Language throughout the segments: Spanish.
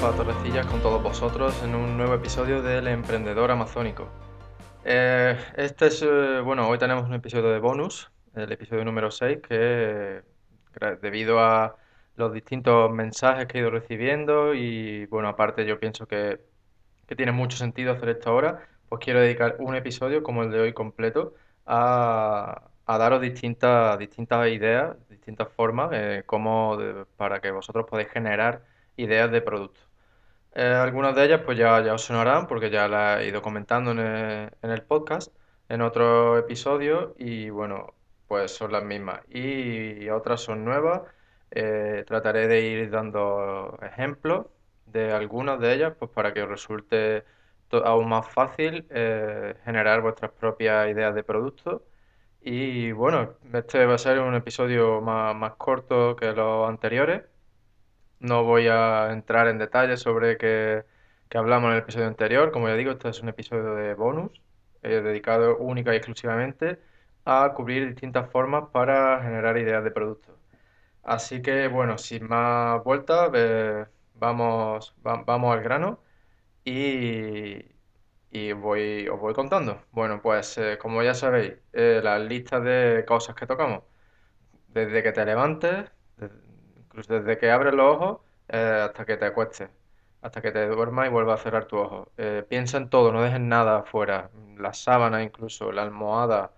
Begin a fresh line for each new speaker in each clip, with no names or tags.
Rafa Torrecillas con todos vosotros en un nuevo episodio del Emprendedor Amazónico. Eh, este es, eh, bueno, hoy tenemos un episodio de bonus, el episodio número 6, que debido a los distintos mensajes que he ido recibiendo y, bueno, aparte yo pienso que, que tiene mucho sentido hacer esto ahora, pues quiero dedicar un episodio como el de hoy completo a, daros distintas, distintas ideas, distintas formas eh, como para que vosotros podáis generar ideas de productos. Eh, algunas de ellas pues ya, ya os sonarán porque ya las he ido comentando en el, en el podcast, en otro episodio y bueno, pues son las mismas. Y otras son nuevas. Eh, trataré de ir dando ejemplos de algunas de ellas pues para que os resulte aún más fácil generar vuestras propias ideas de productos y bueno, este va a ser un episodio más, corto que los anteriores. No voy a entrar en detalles sobre qué, hablamos en el episodio anterior. Como ya digo, este es un episodio de bonus, eh, dedicado única y exclusivamente a cubrir distintas formas para generar ideas de productos. Así que bueno, sin más vueltas, vamos, vamos al grano y, y voy, os voy contando. Bueno, pues eh, como ya sabéis, eh, las listas de cosas que tocamos, desde que te levantes, incluso desde que abres los ojos eh, hasta que te acuestes, hasta que te duermas y vuelvas a cerrar tu ojo. piensa en todo, no dejes nada afuera, la sábana incluso, la almohada,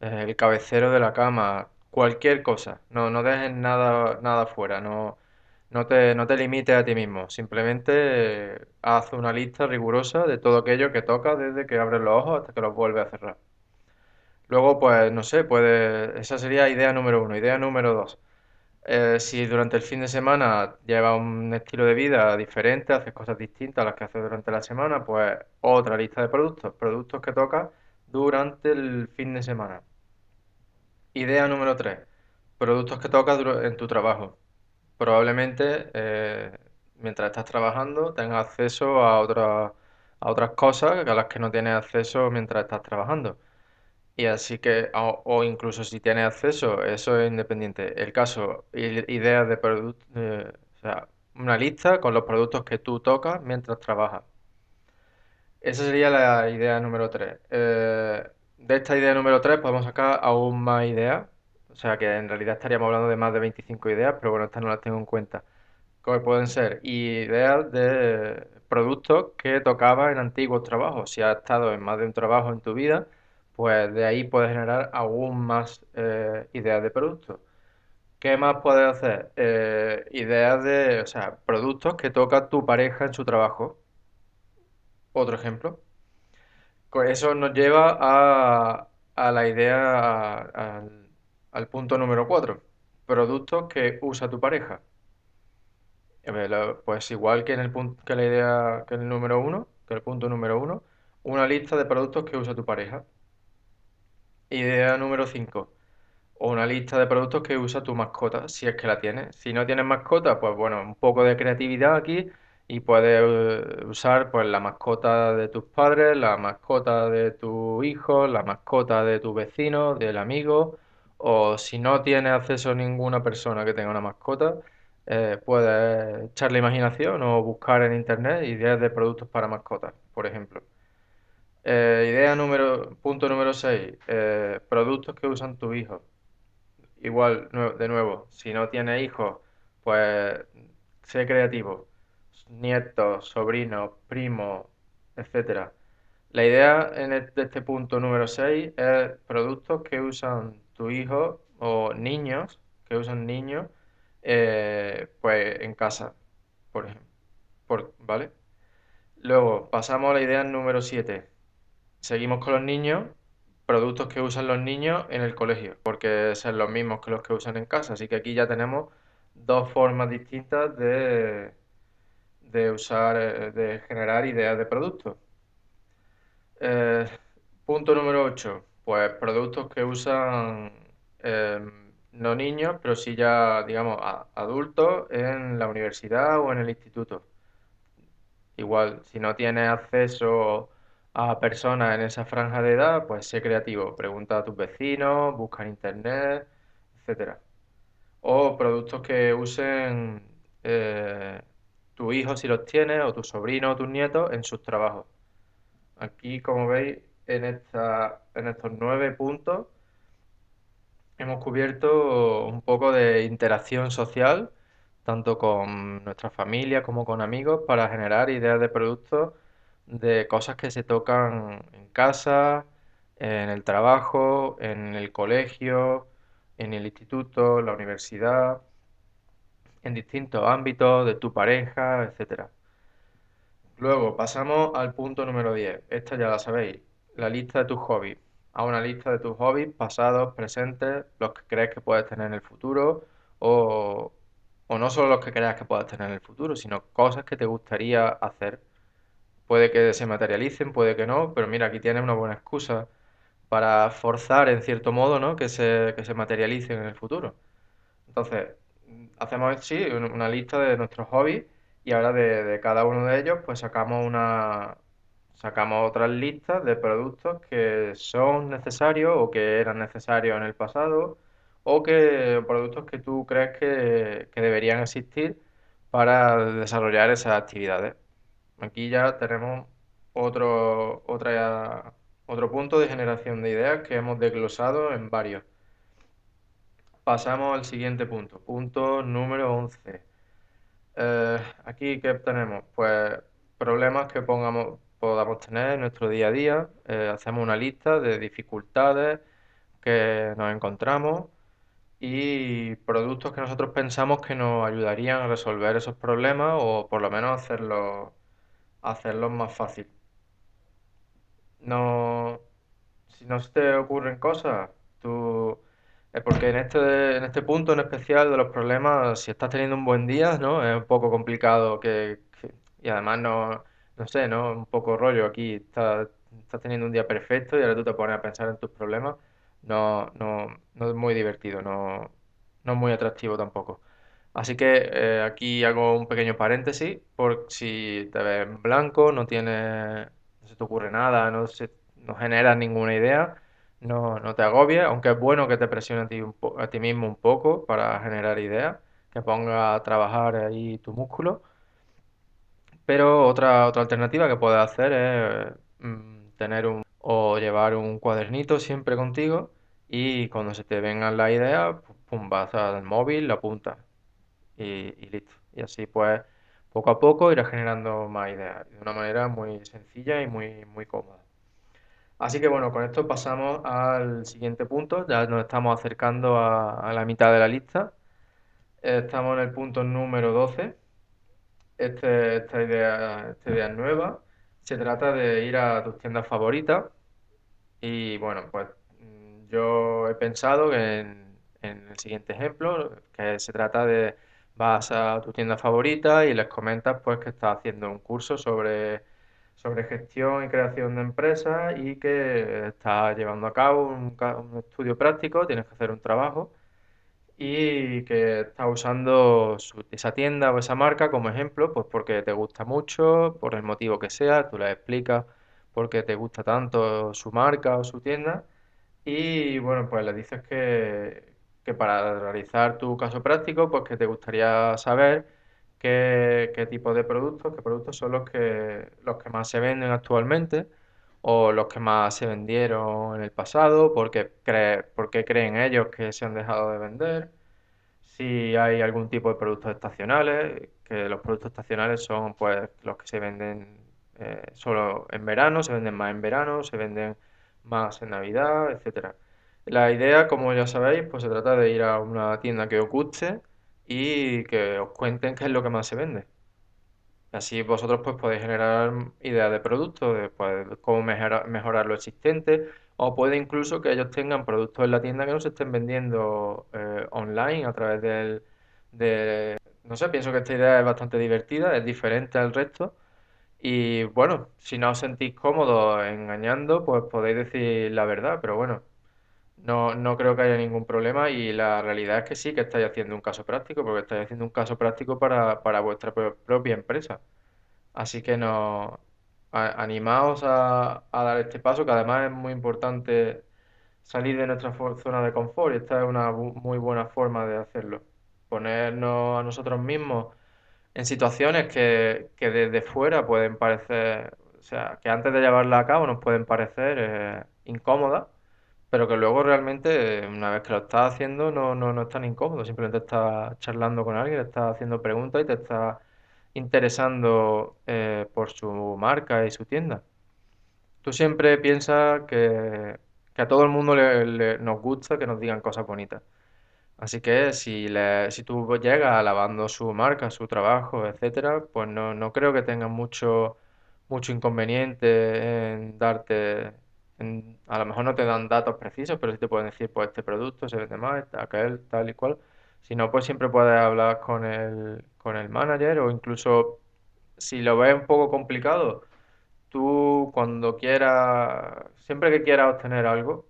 el cabecero de la cama, cualquier cosa. No, no dejes nada, nada afuera, no no te, no te limites a ti mismo, simplemente eh, haz una lista rigurosa de todo aquello que tocas desde que abres los ojos hasta que los vuelves a cerrar. Luego, pues, no sé, puede, esa sería idea número uno. Idea número dos. Eh, si durante el fin de semana llevas un estilo de vida diferente, haces cosas distintas a las que haces durante la semana, pues otra lista de productos, productos que tocas durante el fin de semana. Idea número tres. Productos que tocas en tu trabajo probablemente eh, mientras estás trabajando tengas acceso a otras, a otras cosas a las que no tienes acceso mientras estás trabajando. Y así que, o, incluso si tienes acceso, eso es independiente. El caso, ideas de productos, o sea, una lista con los productos que tú tocas mientras trabajas. Esa sería la idea número 3. Eh, de esta idea número 3 podemos sacar aún más ideas o sea que en realidad estaríamos hablando de más de 25 ideas, pero bueno, estas no las tengo en cuenta. ¿Cómo pueden ser ideas de productos que tocaba en antiguos trabajos. Si has estado en más de un trabajo en tu vida, pues de ahí puedes generar aún más eh, ideas de productos. ¿Qué más puedes hacer? Eh, ideas de, o sea, productos que toca tu pareja en su trabajo. Otro ejemplo. Eso nos lleva a, a la idea, al punto número 4. Productos que usa tu pareja. Pues igual que en el punto, que la idea, que el número 1, que el punto número 1, una lista de productos que usa tu pareja. Idea número 5. O una lista de productos que usa tu mascota, si es que la tienes. Si no tienes mascota, pues bueno, un poco de creatividad aquí y puedes eh, usar pues la mascota de tus padres, la mascota de tu hijo, la mascota de tu vecino, del amigo o si no tienes acceso a ninguna persona que tenga una mascota, eh, puedes echar la imaginación o buscar en internet ideas de productos para mascotas, por ejemplo. Eh, idea número, punto número 6, eh, productos que usan tus hijos. Igual, de nuevo, si no tienes hijos, pues sé creativo. Nietos, sobrinos, primos, etcétera. La idea en de este punto número 6 es productos que usan tu hijo o niños que usan niños eh, pues en casa, por ejemplo. ¿Vale? Luego pasamos a la idea número 7. Seguimos con los niños, productos que usan los niños en el colegio, porque son los mismos que los que usan en casa. Así que aquí ya tenemos dos formas distintas de, de usar, eh, de generar ideas de productos. Eh, punto número 8. Pues productos que usan em, no niños, pero sí ya, digamos, adultos en la universidad o en el instituto. Igual, si no tienes acceso a personas en esa franja de edad, pues sé creativo. Pregunta a tus vecinos, busca en internet, etcétera. O productos que usen eh, tus hijos si los tienes, o tus sobrinos o tus nietos en sus trabajos. Aquí, como veis, en, esta, en estos nueve puntos hemos cubierto un poco de interacción social, tanto con nuestra familia como con amigos, para generar ideas de productos de cosas que se tocan en casa, en el trabajo, en el colegio, en el instituto, la universidad, en distintos ámbitos de tu pareja, etcétera. Luego pasamos al punto número 10. Esta ya la sabéis, la lista de tus hobbies. A una lista de tus hobbies pasados, presentes, los que crees que puedes tener en el futuro o, o no solo los que creas que puedas tener en el futuro, sino cosas que te gustaría hacer. Puede que se materialicen, puede que no, pero mira, aquí tienes una buena excusa para forzar en cierto modo, ¿no? que se, que se materialicen en el futuro. Entonces, hacemos sí una lista de nuestros hobbies y ahora de, de cada uno de ellos pues sacamos una sacamos otras listas de productos que son necesarios o que eran necesarios en el pasado o que productos que tú crees que, que deberían existir para desarrollar esas actividades. Aquí ya tenemos otro, otro punto de generación de ideas que hemos desglosado en varios. Pasamos al siguiente punto, punto número 11. Eh, aquí, ¿qué tenemos? Pues problemas que pongamos, podamos tener en nuestro día a día. Eh, hacemos una lista de dificultades que nos encontramos y productos que nosotros pensamos que nos ayudarían a resolver esos problemas o por lo menos hacerlos hacerlos más fácil. No, si no se te ocurren cosas, tú eh, porque en este, en este punto en especial de los problemas, si estás teniendo un buen día, ¿no? Es un poco complicado que, que- y además no, no sé, ¿no? Un poco rollo aquí, estás, teniendo un día perfecto y ahora tú te pones a pensar en tus problemas. No, no, no es muy divertido, no, no es muy atractivo tampoco. Así que eh, aquí hago un pequeño paréntesis por si te ves en blanco, no tienes, no se te ocurre nada, no se, no generas ninguna idea, no, te agobies, aunque es bueno que te presiones a ti, mismo un poco para generar ideas, que ponga a trabajar ahí tu músculo. Pero otra, alternativa que puedes hacer es mm, tener un o llevar un cuadernito siempre contigo y cuando se te vengan las ideas, pu- pum, vas al móvil, la apuntas y, listo. Y así pues poco a poco irás generando más ideas de una manera muy sencilla y muy, muy cómoda. Así que bueno, con esto pasamos al siguiente punto. Ya nos estamos acercando a, la mitad de la lista. Estamos en el punto número 12. Este- esta idea, esta idea es nueva. Se trata de ir a tus tiendas favoritas y bueno, pues yo he pensado que en el siguiente ejemplo, que se trata de vas a tu tienda favorita y les comentas pues que estás haciendo un curso sobre, sobre gestión y creación de empresas y que estás llevando a cabo un, un estudio práctico, tienes que hacer un trabajo y que estás usando esa tienda o esa marca como ejemplo, pues porque te gusta mucho, por el motivo que sea, tú les explicas por qué te gusta tanto su marca o su tienda y bueno, pues le dices que, que para realizar tu caso práctico, pues que te gustaría saber qué, qué tipo de productos, qué productos son los que, los que más se venden actualmente o los que más se vendieron en el pasado, porque cree, por qué creen ellos que se han dejado de vender, si hay algún tipo de productos estacionales, que los productos estacionales son pues los que se venden eh, solo en verano, se venden más en verano, se venden más en Navidad, etcétera. La idea, como ya sabéis, pues se trata de ir a una tienda que os guste y que os cuenten qué es lo que más se vende. Así vosotros pues podéis generar ideas de productos, de pues, cómo mejorar, lo existente, o puede incluso que ellos tengan productos en la tienda que no se estén vendiendo eh, online a través del, de... No sé, pienso que esta idea es bastante divertida, es diferente al resto, y bueno, si no os sentís cómodos engañando, pues podéis decir la verdad, pero bueno, no, no creo que haya ningún problema y la realidad es que sí que estáis haciendo un caso práctico, porque estáis haciendo un caso práctico para, para vuestra pro- propia empresa. Así que no, a- animaos a, dar este paso, que además es muy importante salir de nuestra zona de confort y esta es una muy buena forma de hacerlo. Ponernos a nosotros mismos en situaciones que, que desde fuera pueden parecer, o sea, que antes de llevarla a cabo nos pueden parecer eh, incómodas, pero que luego realmente, una vez que lo estás haciendo, no, no, no es tan incómodo, simplemente estás charlando con alguien, estás haciendo preguntas y te estás interesando eh, por su marca y su tienda. Tú siempre piensas que, que a todo el mundo le- le- nos gusta que nos digan cosas bonitas. Así que si, le, si tú llegas alabando su marca, su trabajo, etcétera, pues no, no creo que tengan mucho, mucho inconveniente en darte, a lo mejor no te dan datos precisos, pero sí te pueden decir, pues este producto se vende más, este- aquel, tal y cual. Si no, pues siempre puedes hablar con el, con el manager o incluso si lo ves un poco complicado, tú cuando quieras, siempre que quieras obtener algo,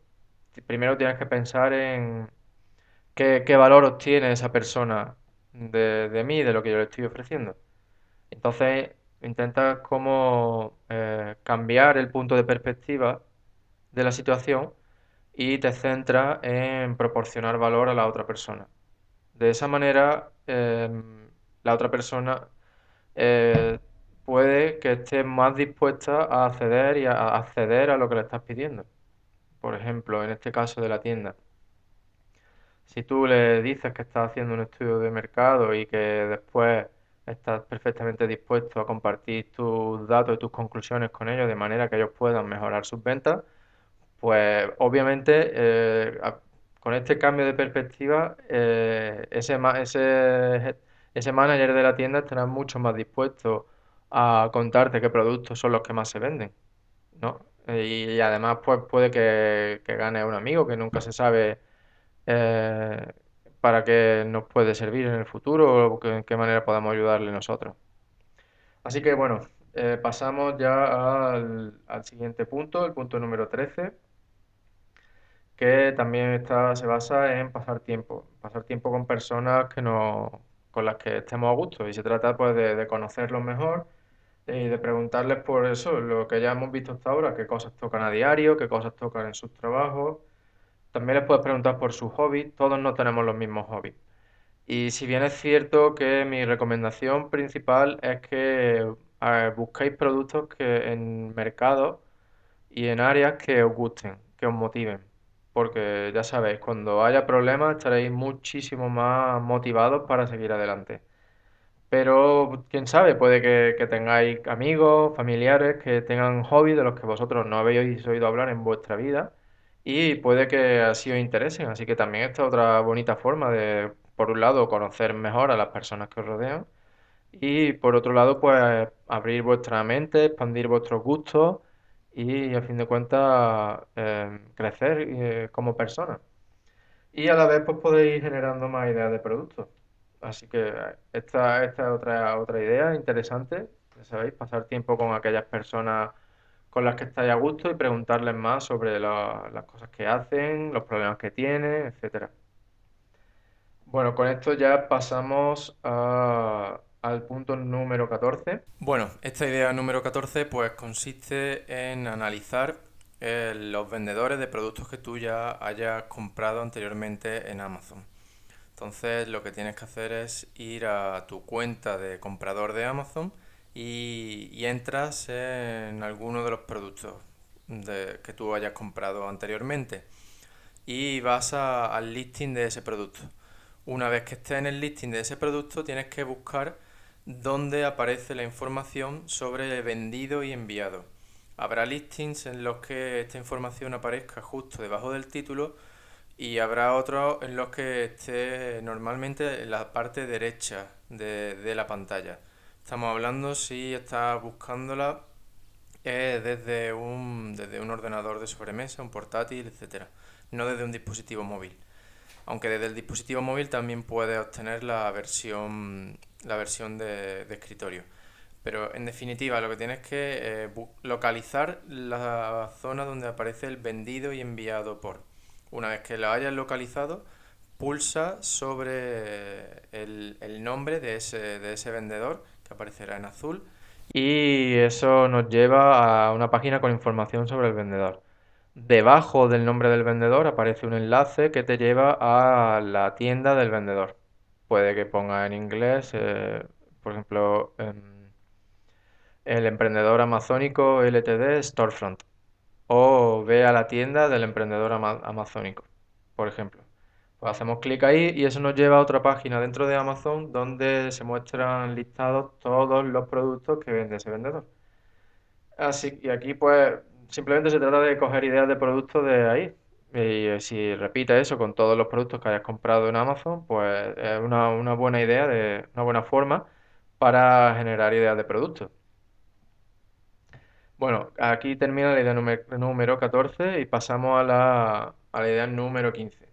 primero tienes que pensar en ¿Qué, qué valor obtiene esa persona de, de mí, de lo que yo le estoy ofreciendo? Entonces, intentas como eh, cambiar el punto de perspectiva de la situación y te centras en proporcionar valor a la otra persona. De esa manera, em, la otra persona eh, puede que esté más dispuesta a acceder y a a acceder a lo que le estás pidiendo. Por ejemplo, en este caso de la tienda. Si tú le dices que estás haciendo un estudio de mercado y que después estás perfectamente dispuesto a compartir tus datos y tus conclusiones con ellos de manera que ellos puedan mejorar sus ventas, pues obviamente eh, con este cambio de perspectiva, eh, ese, ese, ese manager de la tienda estará mucho más dispuesto a contarte qué productos son los que más se venden, ¿no? Y, y además pues puede que, que gane un amigo que nunca se sabe eh, para qué nos puede servir en el futuro o en qué manera podamos ayudarle nosotros. Así que bueno, eh, pasamos ya al, al siguiente punto, el punto número 13, que también está, se basa en pasar tiempo, pasar tiempo con personas que no, con las que estemos a gusto y se trata pues de, de conocerlos mejor y de preguntarles por eso, lo que ya hemos visto hasta ahora, qué cosas tocan a diario, qué cosas tocan en sus trabajos también les puedes preguntar por sus hobbies, todos no tenemos los mismos hobbies. Y si bien es cierto que mi recomendación principal es que eh, busquéis productos que en mercados y en áreas que os gusten, que os motiven. Porque ya sabéis, cuando haya problemas estaréis muchísimo más motivados para seguir adelante. Pero quién sabe, puede que, tengáis amigos, familiares que tengan hobbies de los que vosotros no habéis oído hablar en vuestra vida y puede que así os interesen. Así que también esta es otra bonita forma de, por un lado, conocer mejor a las personas que os rodean y por otro lado, pues abrir vuestra mente, expandir vuestros gustos y a fin de cuentas eh, crecer eh, como persona. Y a la vez pues podéis ir generando más ideas de productos. Así que esta, esta es otra, otra idea interesante, ya sabéis, pasar tiempo con aquellas personas con las que estáis a gusto y preguntarles más sobre la- las cosas que hacen, los problemas que tienen, etcétera. Bueno, con esto ya pasamos a- al punto número 14. Bueno, esta idea número 14 pues consiste en analizar eh, los vendedores de productos que tú ya hayas comprado anteriormente en Amazon. Entonces lo que tienes que hacer es ir a tu cuenta de comprador de Amazon y, entras en alguno de los productos que tú hayas comprado anteriormente y vas al listing de ese producto. Una vez que estés en el listing de ese producto, tienes que buscar dónde aparece la información sobre vendido y enviado. Habrá listings en los que esta información aparezca justo debajo del título y habrá otros en los que esté normalmente en la parte derecha de, de la pantalla. Estamos hablando si estás buscándola eh, desde un, desde un ordenador de sobremesa, un portátil, etcétera, no desde un dispositivo móvil. Aunque desde el dispositivo móvil también puedes obtener la versión, la versión de, de escritorio. Pero en definitiva, lo que tienes que eh, localizar la zona donde aparece el vendido y enviado por. Una vez que lo hayas localizado, pulsa sobre el, el nombre de ese, de ese vendedor, que aparecerá en azul, y eso nos lleva a una página con información sobre el vendedor. Debajo del nombre del vendedor aparece un enlace que te lleva a la tienda del vendedor. Puede que ponga en inglés, eh, por ejemplo, em, el emprendedor amazónico LTD Storefront o ve a la tienda del emprendedor amazónico, por ejemplo. Pues hacemos clic ahí y eso nos lleva a otra página dentro de Amazon donde se muestran listados todos los productos que vende ese vendedor. Así y aquí pues simplemente se trata de coger ideas de productos de ahí. Y eh, si repites eso con todos los productos que hayas comprado en Amazon, pues es una, una buena idea, de, una buena forma para generar ideas de productos. Bueno, aquí termina la idea número, 14 y pasamos a la, a la idea número 15.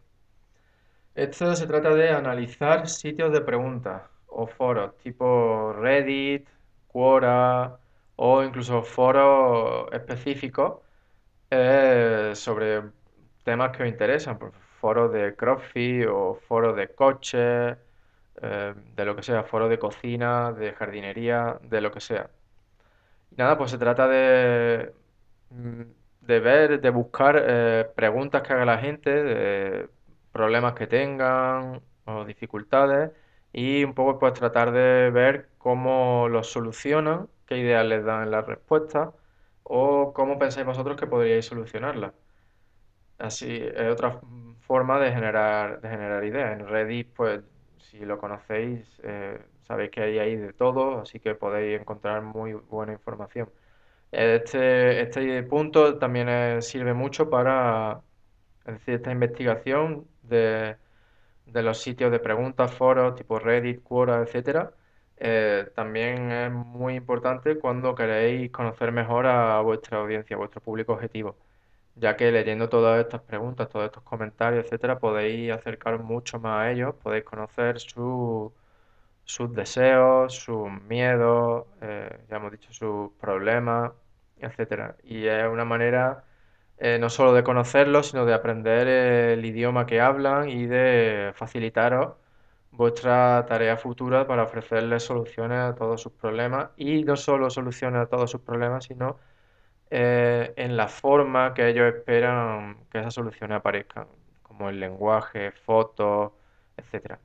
Esto se trata de analizar sitios de preguntas o foros tipo Reddit, Quora o incluso foros específicos eh, sobre temas que os interesan, por foros de CrossFit o foros de coches, eh, de lo que sea, foros de cocina, de jardinería, de lo que sea. Nada, pues se trata de, mm, de ver, de buscar eh, preguntas que haga la gente, de problemas que tengan o dificultades y un poco pues tratar de ver cómo los solucionan, qué ideas les dan en la respuesta o cómo pensáis vosotros que podríais solucionarlas. Así es otra forma de generar, de generar ideas. En Reddit, pues si lo conocéis, eh, sabéis que hay ahí de todo, así que podéis encontrar muy buena información. Este, este punto también sirve mucho para, es esta investigación de, los sitios de preguntas, foros tipo Reddit, Quora, etcétera, eh, también es muy importante cuando queréis conocer mejor a vuestra audiencia, a vuestro público objetivo, ya que leyendo todas estas preguntas, todos estos comentarios, etcétera, podéis acercaros mucho más a ellos, podéis conocer su sus deseos, sus miedos, eh, ya hemos dicho sus problemas, etcétera. Y es una manera eh, no solo de conocerlos, sino de aprender el idioma que hablan y de facilitaros vuestra tarea futura para ofrecerles soluciones a todos sus problemas y no solo soluciones a todos sus problemas, sino eh, en la forma que ellos esperan que esas soluciones aparezcan, como el lenguaje, fotos, etcétera.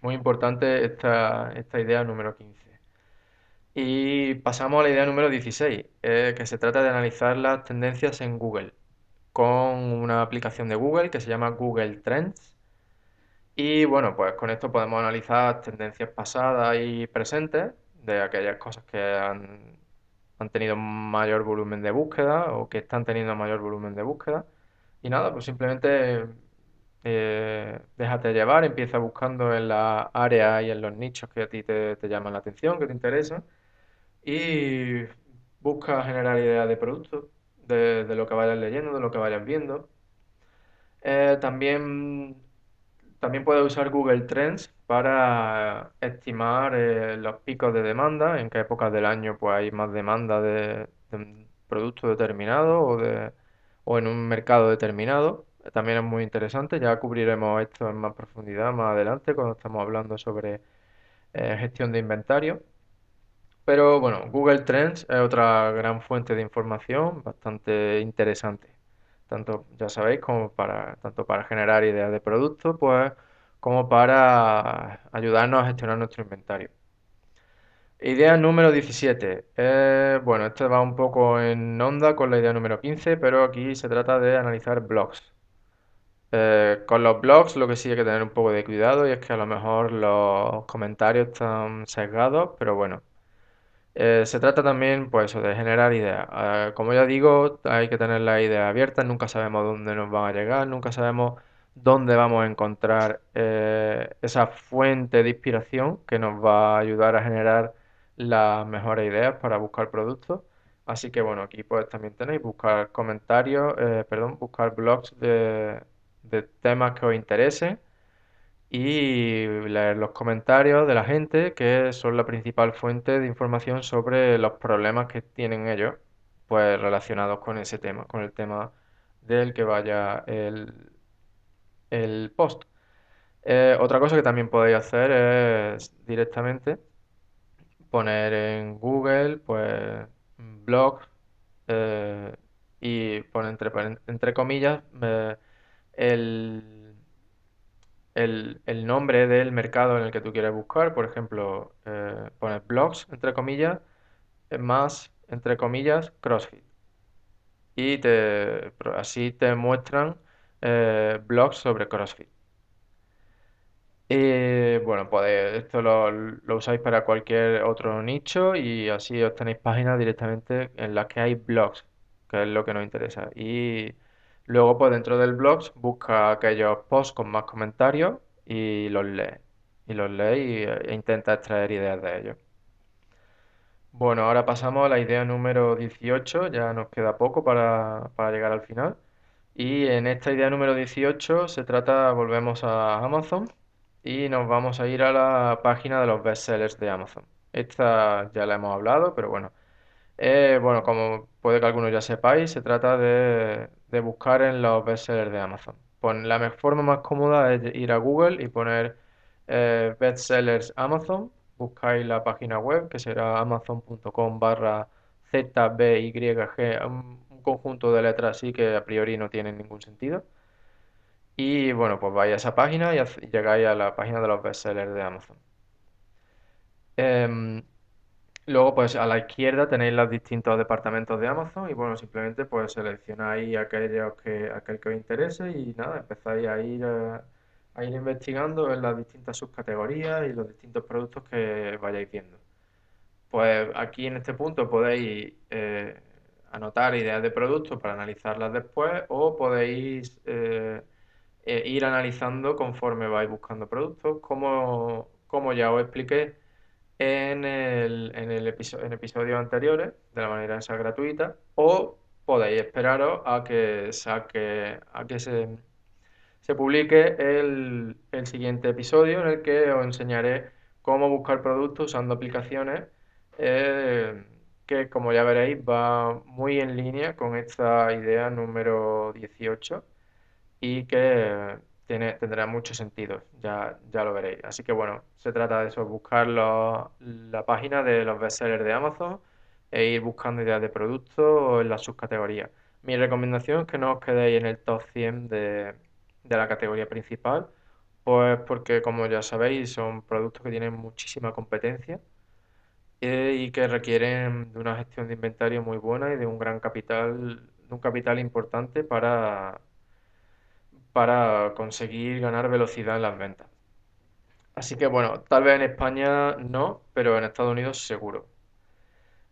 Muy importante esta, esta idea número 15. Y pasamos a la idea número 16, eh, que se trata de analizar las tendencias en Google con una aplicación de Google que se llama Google Trends. Y bueno, pues con esto podemos analizar tendencias pasadas y presentes de aquellas cosas que han, han tenido mayor volumen de búsqueda o que están teniendo mayor volumen de búsqueda. Y nada, pues simplemente eh, déjate llevar, empieza buscando en la área y en los nichos que a ti te, llaman la atención, que te interesan, y busca generar ideas de productos, de, lo que vayas leyendo, de lo que vayas viendo. Eh, también, también puedes usar Google Trends para estimar eh, los picos de demanda, en qué épocas del año pues, hay más demanda de, un producto determinado o, de, o en un mercado determinado también es muy interesante. Ya cubriremos esto en más profundidad más adelante cuando estamos hablando sobre eh, gestión de inventario. Pero bueno, Google Trends es otra gran fuente de información bastante interesante. Tanto, ya sabéis, como para, tanto para generar ideas de productos, pues, como para ayudarnos a gestionar nuestro inventario. Idea número 17. Eh, bueno, esto va un poco en onda con la idea número 15, pero aquí se trata de analizar blogs. Eh, con los blogs lo que sí hay que tener un poco de cuidado y es que a lo mejor los comentarios están sesgados, pero bueno. Eh, se trata también, pues de generar ideas. Como ya digo, hay que tener las ideas abiertas, nunca sabemos dónde nos van a llegar, nunca sabemos dónde vamos a encontrar esa fuente de inspiración que nos va a ayudar a generar las mejores ideas para buscar productos. Así que bueno, aquí pues también tenéis buscar comentarios, perdón, buscar blogs de de temas que os interesen y leer los comentarios de la gente, que son la principal fuente de información sobre los problemas que tienen ellos, pues relacionados con ese tema, con el tema del que vaya el, el post. Eh, otra cosa que también podéis hacer es directamente poner en Google, pues, blog eh, y poner entre, entre comillas, eh, el, el, el nombre del mercado en el que tú quieres buscar. Por ejemplo, pones blogs, entre comillas, más, entre comillas, CrossFit. Y te, así te muestran eh, blogs sobre CrossFit. Y bueno, pues esto lo, lo usáis para cualquier otro nicho y así obtenéis páginas directamente en las que hay blogs, que es lo que nos interesa. Y luego, pues dentro del blog, busca aquellos posts con más comentarios y los lees. Y los lees e intenta extraer ideas de ellos. Bueno, ahora pasamos a la idea número 18, ya nos queda poco para, para llegar al final. Y en esta idea número 18 se trata, volvemos a Amazon y nos vamos a ir a la página de los bestsellers de Amazon. Esta ya la hemos hablado, pero bueno. Eh, bueno, como puede que algunos ya sepáis, se trata de, de buscar en los bestsellers de Amazon. la forma más cómoda es ir a Google y poner eh, bestsellers Amazon. Buscáis la página web que será amazon.com barra ZBYG, conjunto de letras así que a priori no tienen ningún sentido. Y bueno, pues vais a esa página y llegáis a la página de los bestsellers de Amazon. Em, luego, pues a la izquierda tenéis los distintos departamentos de Amazon y bueno, simplemente pues seleccionáis aquellos que, aquel que os interese y nada, empezáis a ir, eh, a, ir investigando en las distintas subcategorías y los distintos productos que vayáis viendo. Pues aquí en este punto podéis eh, anotar ideas de productos para analizarlas después o podéis... Eh, eh, ir analizando conforme vais buscando productos, como, como ya os expliqué en el, en el en episodios anteriores, de la manera esa gratuita, o podéis esperaros a que saque, a que se, se publique el, el siguiente episodio en el que os enseñaré cómo buscar productos usando aplicaciones eh, que como ya veréis va muy en línea con esta idea número 18 y que tiene, tendrá mucho sentido, ya, ya lo veréis. Así que bueno, se trata de eso, buscar la página de los bestsellers de Amazon e ir buscando ideas de productos en las subcategorías. Mi recomendación es que no os quedéis en el top 100 de, de la categoría principal, pues porque como ya sabéis son productos que tienen muchísima competencia eh, y que requieren de una gestión de inventario muy buena y de un gran capital, de un capital importante para para conseguir ganar velocidad en las ventas. Así que bueno, tal vez en España no, pero en Estados Unidos seguro.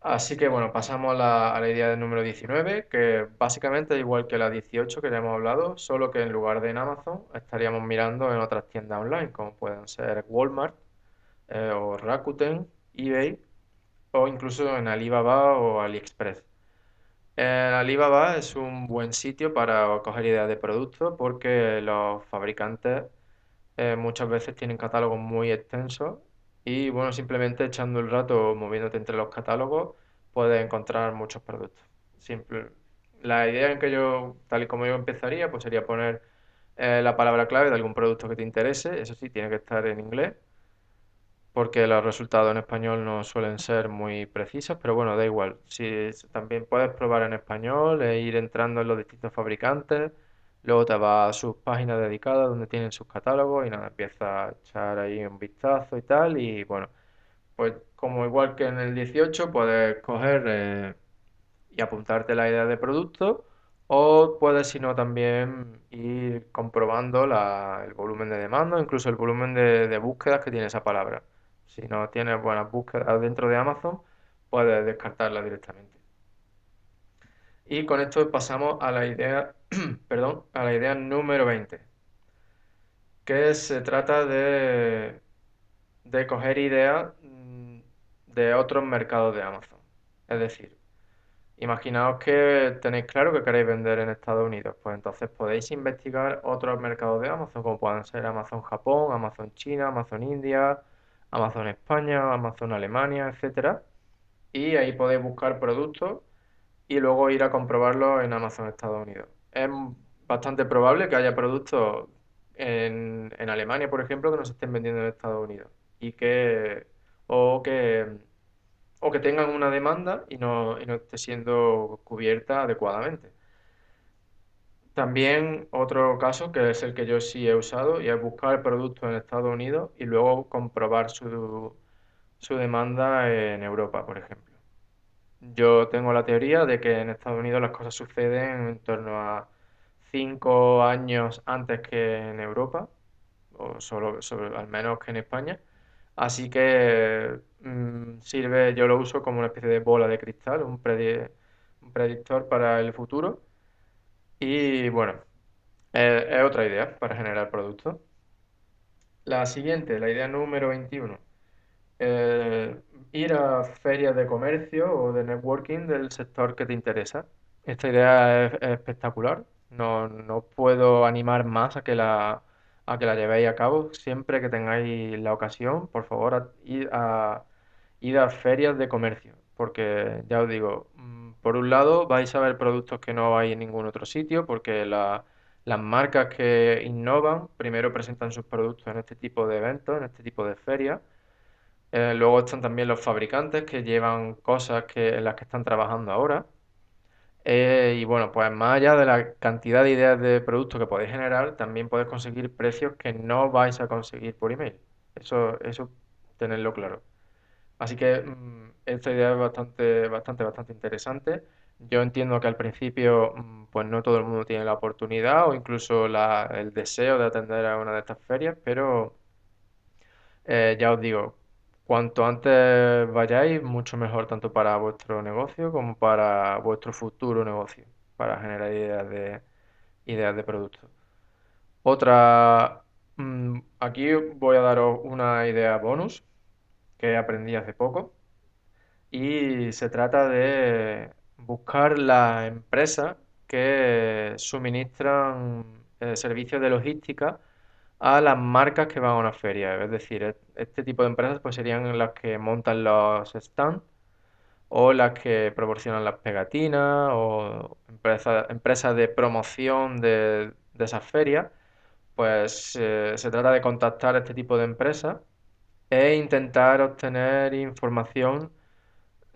Así que bueno, pasamos a la, idea del número 19, que básicamente es igual que la 18 que ya hemos hablado, solo que en lugar de en Amazon estaríamos mirando en otras tiendas online, como pueden ser Walmart eh, o Rakuten, eBay o incluso en Alibaba o AliExpress. El Alibaba es un buen sitio para coger ideas de productos porque los fabricantes eh, muchas veces tienen catálogos muy extensos y bueno, simplemente echando el rato moviéndote entre los catálogos puedes encontrar muchos productos. Simple. La idea en que yo, tal y como yo empezaría, pues sería poner eh, la palabra clave de algún producto que te interese, eso sí, tiene que estar en inglés porque los resultados en español no suelen ser muy precisos, pero bueno, da igual. Si también puedes probar en español e ir entrando en los distintos fabricantes, luego te vas a sus páginas dedicadas donde tienen sus catálogos y nada, empiezas a echar ahí un vistazo y tal, y bueno, pues como igual que en el 18 puedes coger eh, y apuntarte la idea de producto o puedes, si no, también ir comprobando el volumen de demanda, incluso el volumen de, de búsquedas que tiene esa palabra. Si no tienes buenas búsquedas dentro de Amazon, puedes descartarla directamente. Y con esto pasamos a la idea, perdón, a la idea número 20, que se trata de, de coger ideas mm, de otros mercados de Amazon. Es decir, imaginaos que tenéis claro que queréis vender en Estados Unidos, pues entonces podéis investigar otros mercados de Amazon, como pueden ser Amazon Japón, Amazon China, Amazon India, Amazon España, Amazon Alemania, etcétera. Y ahí podéis buscar productos y luego ir a comprobarlos en Amazon Estados Unidos. Es bastante probable que haya productos en, Alemania, por ejemplo, que no se estén vendiendo en Estados Unidos y que o que o que tengan una demanda y no, y no esté siendo cubierta adecuadamente. También otro caso, que es el que yo sí he usado, y es buscar el producto en Estados Unidos y luego comprobar su, su demanda en Europa, por ejemplo. Yo tengo la teoría de que en Estados Unidos las cosas suceden en torno a cinco años antes que en Europa, o solo, solo- al menos que en España. Así que mm, sirve, yo lo uso como una especie de bola de cristal, un un predictor para el futuro. Y bueno, eh, es otra idea para generar productos. La siguiente, la idea número 21. eh, ir a ferias de comercio o de networking del sector que te interesa. Esta idea es, es espectacular. No, no puedo animar más a que la, a que la llevéis a cabo. Siempre que tengáis la ocasión, por favor, id a, id a ferias de comercio. Porque ya os digo, mm, por un lado vais a ver productos que no hay en ningún otro sitio, porque la- las marcas que innovan primero presentan sus productos en este tipo de eventos, en este tipo de ferias. Eh, luego están también los fabricantes que llevan cosas que, en las que están trabajando ahora. Eh, y bueno, pues más allá de la cantidad de ideas de productos que podéis generar, también podéis conseguir precios que no vais a conseguir por email. Eso, eso tenedlo claro. Así que mm, esta idea es bastante, bastante, bastante interesante. Yo entiendo que al principio, mm, pues no todo el mundo tiene la oportunidad o incluso la- el deseo de atender a una de estas ferias, pero eh, ya os digo, cuanto antes vayáis, mucho mejor tanto para vuestro negocio como para vuestro futuro negocio, para generar ideas de, ideas de productos. Otra, mm, aquí voy a daros una idea bonus que aprendí hace poco y se trata de buscar las empresas que suministran eh, servicios de logística a las marcas que van a una feria. Es decir, e- este tipo de empresas pues serían las que montan los stands o las que proporcionan las pegatinas o empresas, empresas de promoción de, de esas ferias. Pues eh, se trata de contactar a este tipo de empresas e intentar obtener información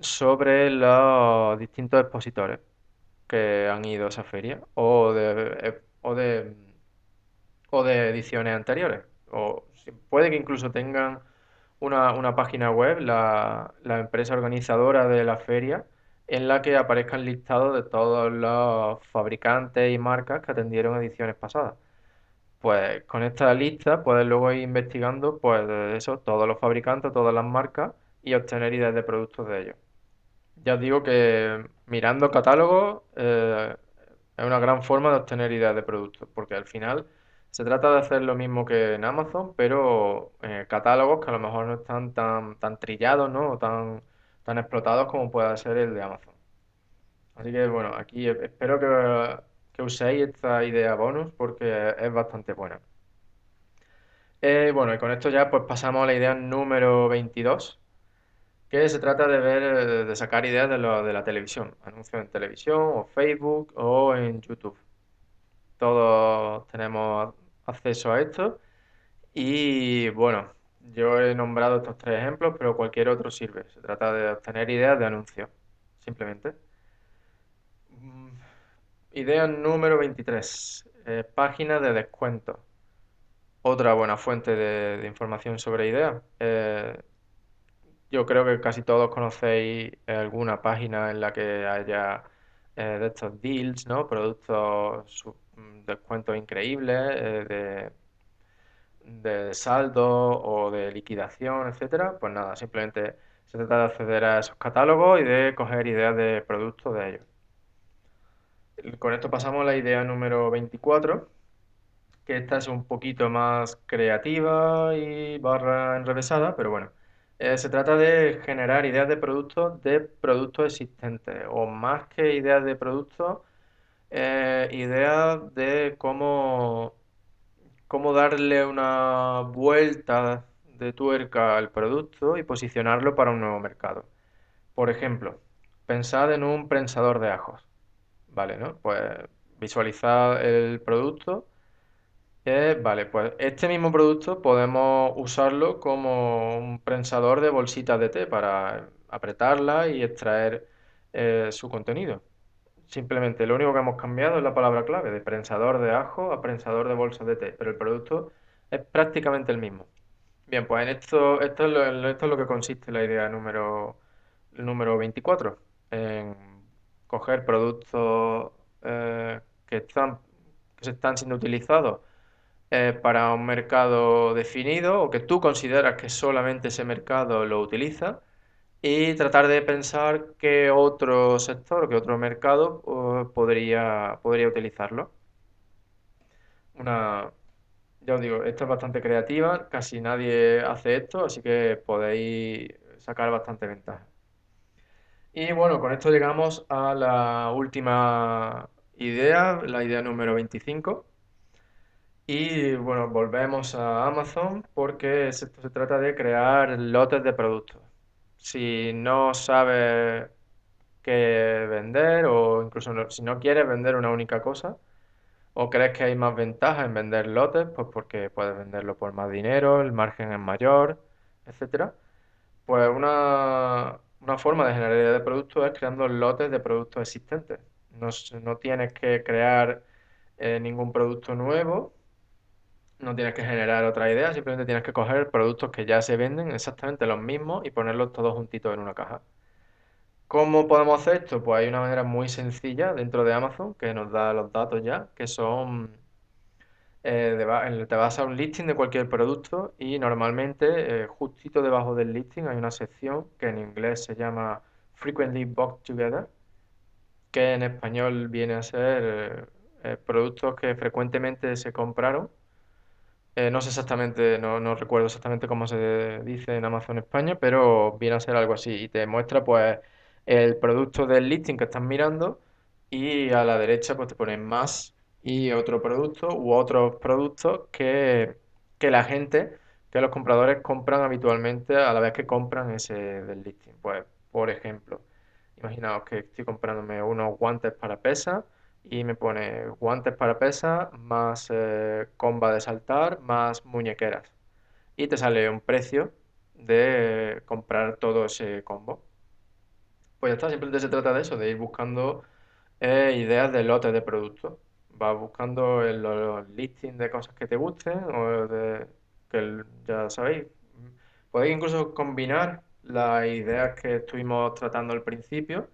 sobre los distintos expositores que han ido a esa feria o de, eh, o de, o de ediciones anteriores. O puede que incluso tengan una, una página web, la, la empresa organizadora de la feria, en la que aparezcan listados de todos los fabricantes y marcas que atendieron ediciones pasadas. Pues con esta lista puedes luego ir investigando pues eso, todos los fabricantes, todas las marcas y obtener ideas de productos de ellos. Ya os digo que mirando catálogos eh, es una gran forma de obtener ideas de productos, porque al final se trata de hacer lo mismo que en Amazon, pero eh, catálogos que a lo mejor no están tan, tan trillados, ¿no? O tan, tan explotados como pueda ser el de Amazon. Así que bueno, aquí espero que, que uséis esta idea bonus porque es bastante buena. Eh, bueno, y con esto ya pues pasamos a la idea número 22 que se trata de ver, de sacar ideas de, lo- de la televisión, anuncios en televisión o Facebook o en YouTube. Todos tenemos acceso a esto y bueno, yo he nombrado estos tres ejemplos, pero cualquier otro sirve. Se trata de obtener ideas de anuncios, simplemente. Idea número 23. eh, página de descuentos. Otra buena fuente de, información sobre ideas. Eh, Yo creo que casi todos conocéis alguna página en la que haya eh, de estos deals, ¿no? Productos, mm, descuentos increíbles, eh, de, de saldo o de liquidación, etcétera. Pues nada, simplemente se trata de acceder a esos catálogos y de coger ideas de productos de ellos. Con esto pasamos a la idea número 24, que esta es un poquito más creativa y barra enrevesada, pero bueno. Eh, se trata de generar ideas de productos de productos existentes, o más que ideas de productos, eh, ideas de cómo, cómo darle una vuelta de tuerca al producto y posicionarlo para un nuevo mercado. Por ejemplo, pensad en un prensador de ajos, ¿vale? ¿no? Pues visualizad el producto vale, pues este mismo producto podemos usarlo como un prensador de bolsitas de té para apretarla y extraer eh, su contenido. simplemente lo único que hemos cambiado es la palabra clave, de prensador de ajo a prensador de bolsas de té, pero el producto es prácticamente el mismo. Bien, pues en esto, esto es lo, esto es lo que consiste la idea número, número 24, en coger productos eh, que están, que se están siendo utilizados eh, para un mercado definido o que tú consideras que solamente ese mercado lo utiliza y tratar de pensar qué otro sector, qué otro mercado eh, podría, podría utilizarlo. Una, ya os digo, esta es bastante creativa, casi nadie hace esto, así que podéis sacar bastante ventaja. Y bueno, con esto llegamos a la última idea, la idea número 25. Y bueno, volvemos a Amazon porque esto se trata de crear lotes de productos. Si no sabes qué vender o incluso si no quieres vender una única cosa o crees que hay más ventaja en vender lotes, pues porque puedes venderlo por más dinero, el margen es mayor, etcétera. Pues una, una forma de generar ideas de productos es creando lotes de productos existentes. No, no tienes que crear eh, ningún producto nuevo, no tienes que generar otra idea, simplemente tienes que coger productos que ya se venden exactamente los mismos y ponerlos todos juntitos en una caja. ¿Cómo podemos hacer esto? Pues hay una manera muy sencilla dentro de Amazon que nos da los datos ya, que son, eh, te vas a un listing de cualquier producto y normalmente eh, justito debajo del listing hay una sección que en inglés se llama Frequently Bought Together, que en español viene a ser eh, productos que frecuentemente se compraron eh, no sé exactamente, no, no recuerdo exactamente cómo se dice en Amazon España, pero viene a ser algo así. Y te muestra pues el producto del listing que estás mirando y a la derecha pues te ponen más y otro producto u otros productos que, que la gente, que los compradores compran habitualmente a la vez que compran ese del listing. Pues, por ejemplo, imaginaos que estoy comprándome unos guantes para pesas y me pone guantes para pesa, más eh, comba de saltar, más muñequeras. Y te sale un precio de comprar todo ese combo. Pues ya está, simplemente se trata de eso, de ir buscando eh, ideas de lotes de productos. Vas buscando los listings de cosas que te gusten o de que ya sabéis. Podéis incluso combinar las ideas que estuvimos tratando al principio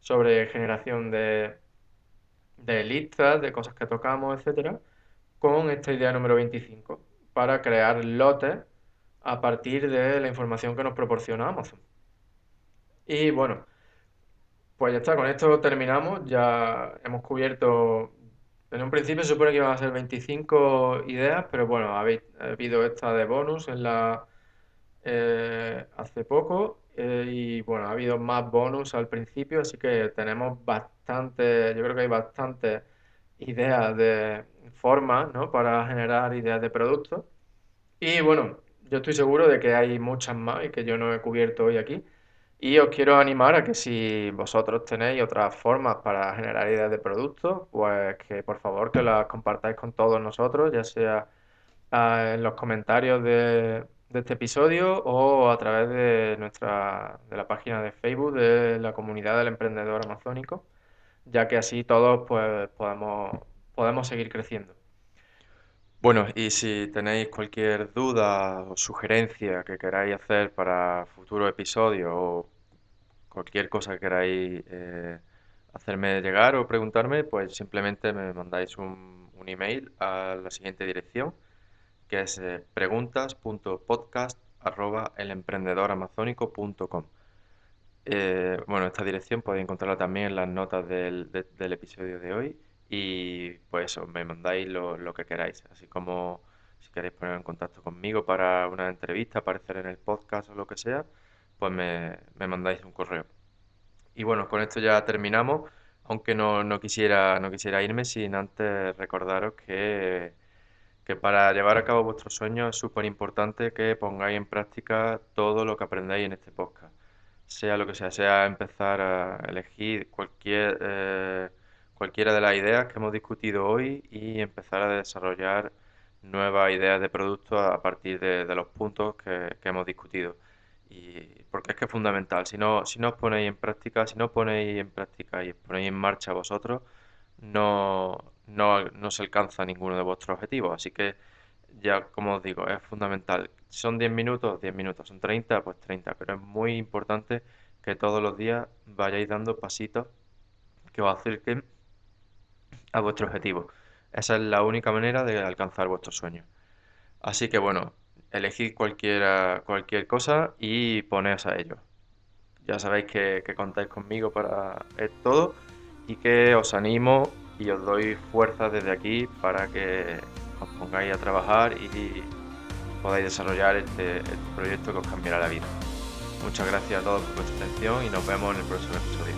sobre generación de de listas, de cosas que tocamos, etcétera, con esta idea número 25, para crear lotes a partir de la información que nos proporciona Amazon. Y bueno, pues ya está, con esto terminamos. Ya hemos cubierto. En un principio se supone que iban a ser 25 ideas, pero bueno, ha habido esta de bonus en la eh, hace poco eh, y bueno, ha habido más bonus al principio, así que tenemos bastante, yo creo que hay bastantes ideas de formas, ¿no? Para generar ideas de productos. Y bueno, yo estoy seguro de que hay muchas más y que yo no he cubierto hoy aquí. Y os quiero animar a que si vosotros tenéis otras formas para generar ideas de productos, pues que por favor que las compartáis con todos nosotros, ya sea ah, en los comentarios de, de este episodio o a través de nuestra de la página de Facebook de la comunidad del emprendedor amazónico, ya que así todos pues podemos, podemos seguir creciendo. Bueno, y si tenéis cualquier duda o sugerencia que queráis hacer para futuros episodios o cualquier cosa que queráis eh, hacerme llegar o preguntarme, pues simplemente me mandáis un, un email a la siguiente dirección que es eh, preguntas.podcast.elemprendedoramazónico.com. Eh, bueno, esta dirección podéis encontrarla también en las notas del, episodio de hoy y pues eso, me mandáis lo, que queráis, así como si queréis poner en contacto conmigo para una entrevista, aparecer en el podcast o lo que sea, pues me, mandáis un correo. Y bueno, con esto ya terminamos, aunque no, no, quisiera, no quisiera irme sin antes recordaros que que para llevar a cabo vuestros sueños es súper importante que pongáis en práctica todo lo que aprendáis en este podcast. Sea lo que sea, sea empezar a elegir cualquier, eh, cualquiera de las ideas que hemos discutido hoy y empezar a desarrollar nuevas ideas de producto a partir de, los puntos que, hemos discutido. y porque es que es fundamental. Si no, si no os ponéis en práctica, si no ponéis en práctica y ponéis en marcha vosotros, no, no, no se alcanza ninguno de vuestros objetivos. Así que ya, como os digo, es fundamental. Son 10 minutos, 10 minutos. Son 30, pues 30. Pero es muy importante que todos los días vayáis dando pasitos que os acerquen a vuestro objetivo. Esa es la única manera de alcanzar vuestros sueños. Así que bueno, elegid cualquier, cualquier cosa y poneos a ello. Ya sabéis que, contáis conmigo para todo y que os animo y os doy fuerza desde aquí para que os pongáis a trabajar y podáis desarrollar este, este proyecto que os cambiará la vida. Muchas gracias a todos por vuestra atención y nos vemos en el próximo episodio.